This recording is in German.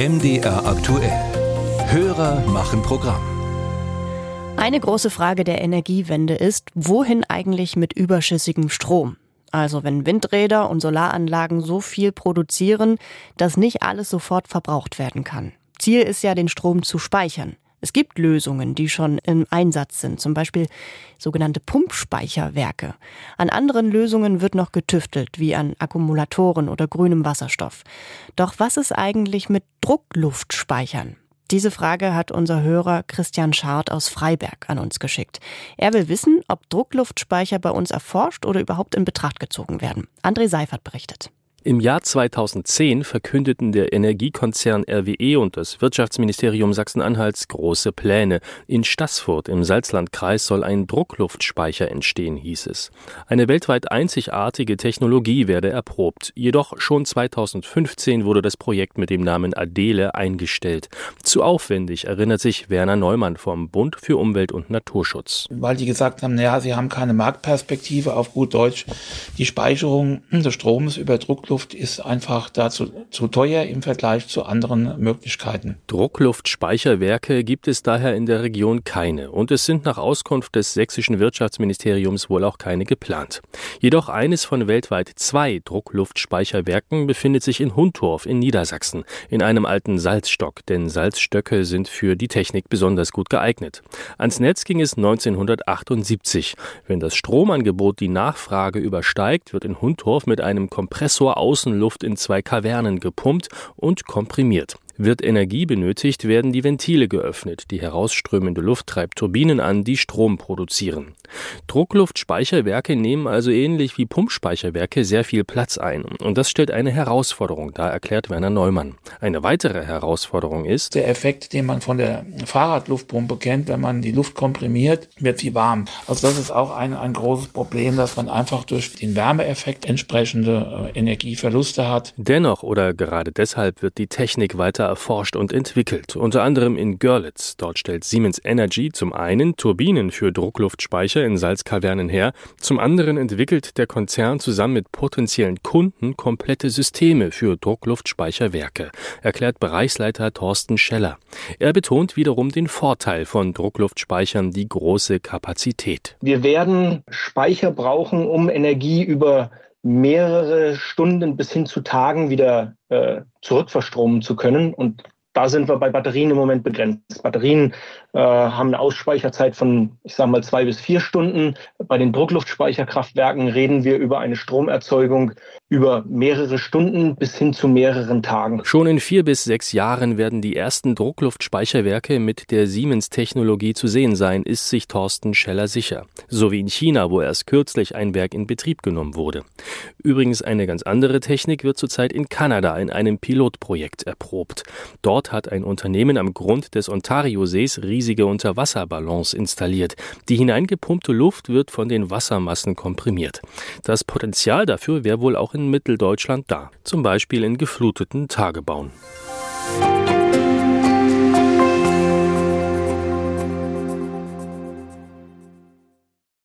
MDR aktuell. Hörer machen Programm. Eine große Frage der Energiewende ist, wohin eigentlich mit überschüssigem Strom? Also wenn Windräder und Solaranlagen so viel produzieren, dass nicht alles sofort verbraucht werden kann. Ziel ist ja, den Strom zu speichern. Es gibt Lösungen, die schon im Einsatz sind, zum Beispiel sogenannte Pumpspeicherwerke. An anderen Lösungen wird noch getüftelt, wie an Akkumulatoren oder grünem Wasserstoff. Doch was ist eigentlich mit Druckluftspeichern? Diese Frage hat unser Hörer Christian Schart aus Freiberg an uns geschickt. Er will wissen, ob Druckluftspeicher bei uns erforscht oder überhaupt in Betracht gezogen werden. André Seifert berichtet. Im Jahr 2010 verkündeten der Energiekonzern RWE und das Wirtschaftsministerium Sachsen-Anhalts große Pläne. In Stassfurt im Salzlandkreis soll ein Druckluftspeicher entstehen, hieß es. Eine weltweit einzigartige Technologie werde erprobt. Jedoch schon 2015 wurde das Projekt mit dem Namen Adele eingestellt. Zu aufwendig, erinnert sich Werner Neumann vom Bund für Umwelt und Naturschutz. Weil die gesagt haben, naja, sie haben keine Marktperspektive auf gut Deutsch. Die Speicherung des Stroms über Druck Druckluft ist einfach dazu zu teuer im Vergleich zu anderen Möglichkeiten. Druckluftspeicherwerke gibt es daher in der Region keine und es sind nach Auskunft des sächsischen Wirtschaftsministeriums wohl auch keine geplant. Jedoch eines von weltweit zwei Druckluftspeicherwerken befindet sich in Hundorf in Niedersachsen, in einem alten Salzstock, denn Salzstöcke sind für die Technik besonders gut geeignet. Ans Netz ging es 1978. Wenn das Stromangebot die Nachfrage übersteigt, wird in Hundorf mit einem Kompressor Außenluft in zwei Kavernen gepumpt und komprimiert. Wird Energie benötigt, werden die Ventile geöffnet. Die herausströmende Luft treibt Turbinen an, die Strom produzieren. Druckluftspeicherwerke nehmen also ähnlich wie Pumpspeicherwerke sehr viel Platz ein. Und das stellt eine Herausforderung dar, erklärt Werner Neumann. Eine weitere Herausforderung ist, der Effekt, den man von der Fahrradluftpumpe kennt, wenn man die Luft komprimiert, wird sie warm. Also das ist auch ein, ein großes Problem, dass man einfach durch den Wärmeeffekt entsprechende äh, Energieverluste hat. Dennoch oder gerade deshalb wird die Technik weiter erforscht und entwickelt, unter anderem in Görlitz. Dort stellt Siemens Energy zum einen Turbinen für Druckluftspeicher in Salzkavernen her, zum anderen entwickelt der Konzern zusammen mit potenziellen Kunden komplette Systeme für Druckluftspeicherwerke, erklärt Bereichsleiter Thorsten Scheller. Er betont wiederum den Vorteil von Druckluftspeichern, die große Kapazität. Wir werden Speicher brauchen, um Energie über mehrere Stunden bis hin zu Tagen wieder äh, zurückverstromen zu können. Und da sind wir bei Batterien im Moment begrenzt. Batterien äh, haben eine Ausspeicherzeit von, ich sage mal, zwei bis vier Stunden. Bei den Druckluftspeicherkraftwerken reden wir über eine Stromerzeugung über mehrere Stunden bis hin zu mehreren Tagen. Schon in vier bis sechs Jahren werden die ersten Druckluftspeicherwerke mit der Siemens-Technologie zu sehen sein, ist sich Thorsten Scheller sicher. So wie in China, wo erst kürzlich ein Werk in Betrieb genommen wurde. Übrigens eine ganz andere Technik wird zurzeit in Kanada in einem Pilotprojekt erprobt. Dort hat ein Unternehmen am Grund des Ontariosees riesige Unterwasserballons installiert. Die hineingepumpte Luft wird von den Wassermassen komprimiert. Das Potenzial dafür wäre wohl auch in Mitteldeutschland da, zum Beispiel in gefluteten Tagebauen.